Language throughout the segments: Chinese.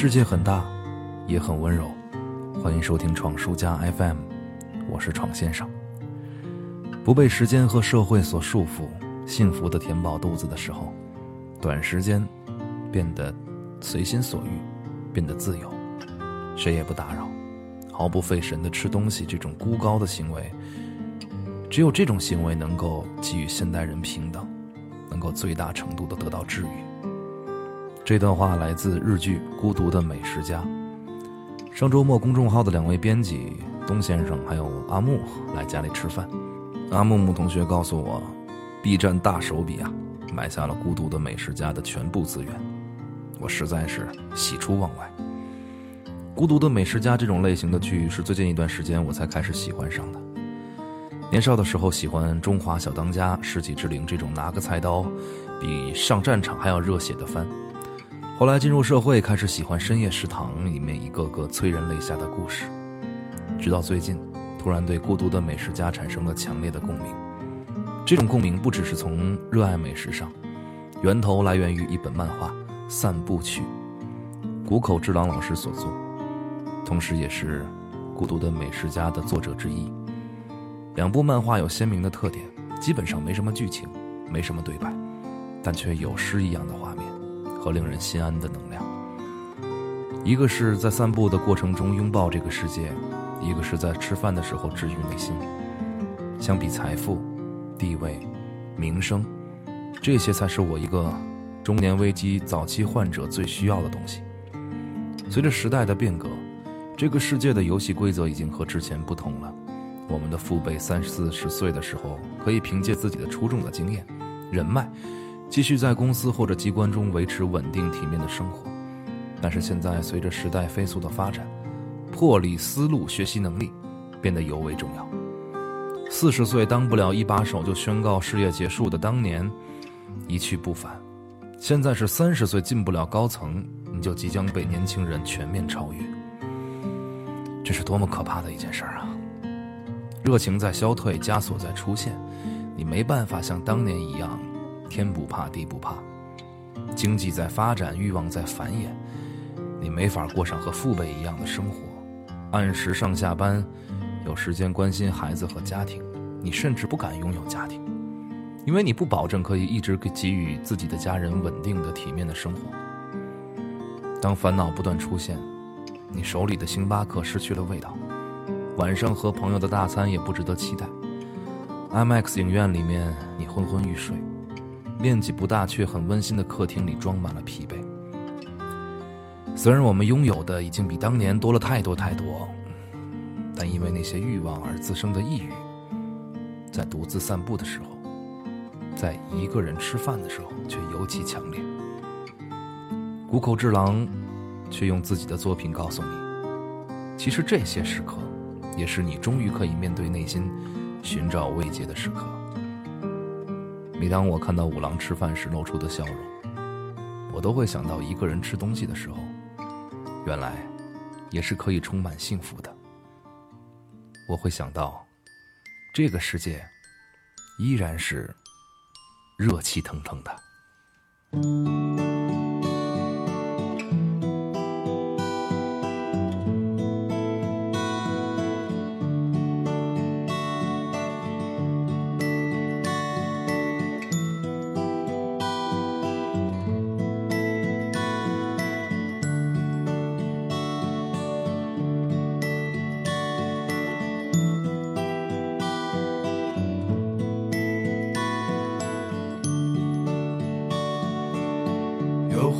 世界很大，也很温柔。欢迎收听闯书家 FM，我是闯先生。不被时间和社会所束缚，幸福的填饱肚子的时候，短时间变得随心所欲，变得自由，谁也不打扰，毫不费神的吃东西，这种孤高的行为，只有这种行为能够给予现代人平等，能够最大程度的得到治愈。这段话来自日剧《孤独的美食家》。上周末，公众号的两位编辑东先生还有阿木来家里吃饭。阿木木同学告诉我，B 站大手笔啊，买下了《孤独的美食家》的全部资源。我实在是喜出望外。《孤独的美食家》这种类型的剧是最近一段时间我才开始喜欢上的。年少的时候喜欢《中华小当家》《世纪之灵》这种拿个菜刀比上战场还要热血的番。后来进入社会，开始喜欢《深夜食堂》里面一个个催人泪下的故事，直到最近，突然对《孤独的美食家》产生了强烈的共鸣。这种共鸣不只是从热爱美食上，源头来源于一本漫画《散步曲》，谷口治郎老师所作，同时也是《孤独的美食家》的作者之一。两部漫画有鲜明的特点，基本上没什么剧情，没什么对白，但却有诗一样的画面。和令人心安的能量。一个是在散步的过程中拥抱这个世界，一个是在吃饭的时候治愈内心。相比财富、地位、名声，这些才是我一个中年危机早期患者最需要的东西。随着时代的变革，这个世界的游戏规则已经和之前不同了。我们的父辈三四十岁的时候，可以凭借自己的出众的经验、人脉。继续在公司或者机关中维持稳定体面的生活，但是现在随着时代飞速的发展，魄力、思路、学习能力变得尤为重要。四十岁当不了一把手就宣告事业结束的当年，一去不返；现在是三十岁进不了高层，你就即将被年轻人全面超越。这是多么可怕的一件事儿啊！热情在消退，枷锁在出现，你没办法像当年一样。天不怕地不怕，经济在发展，欲望在繁衍，你没法过上和父辈一样的生活，按时上下班，有时间关心孩子和家庭，你甚至不敢拥有家庭，因为你不保证可以一直给给予自己的家人稳定的、体面的生活。当烦恼不断出现，你手里的星巴克失去了味道，晚上和朋友的大餐也不值得期待，IMAX 影院里面你昏昏欲睡。面积不大却很温馨的客厅里装满了疲惫。虽然我们拥有的已经比当年多了太多太多，但因为那些欲望而滋生的抑郁，在独自散步的时候，在一个人吃饭的时候却尤其强烈。谷口治郎却用自己的作品告诉你，其实这些时刻，也是你终于可以面对内心，寻找慰藉的时刻。每当我看到五郎吃饭时露出的笑容，我都会想到一个人吃东西的时候，原来也是可以充满幸福的。我会想到，这个世界依然是热气腾腾的。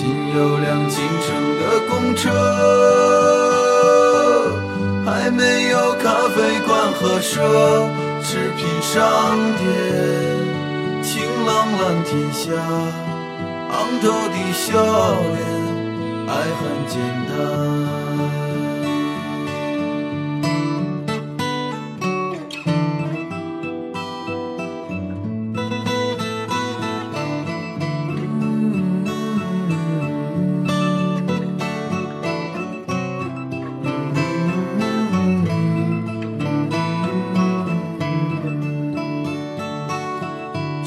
仅有辆进城的公车，还没有咖啡馆和奢侈品商店，晴朗蓝天下。昂头的笑脸，爱很简单。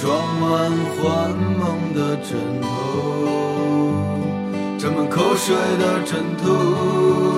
装满幻梦的枕头，沾满口水的枕头。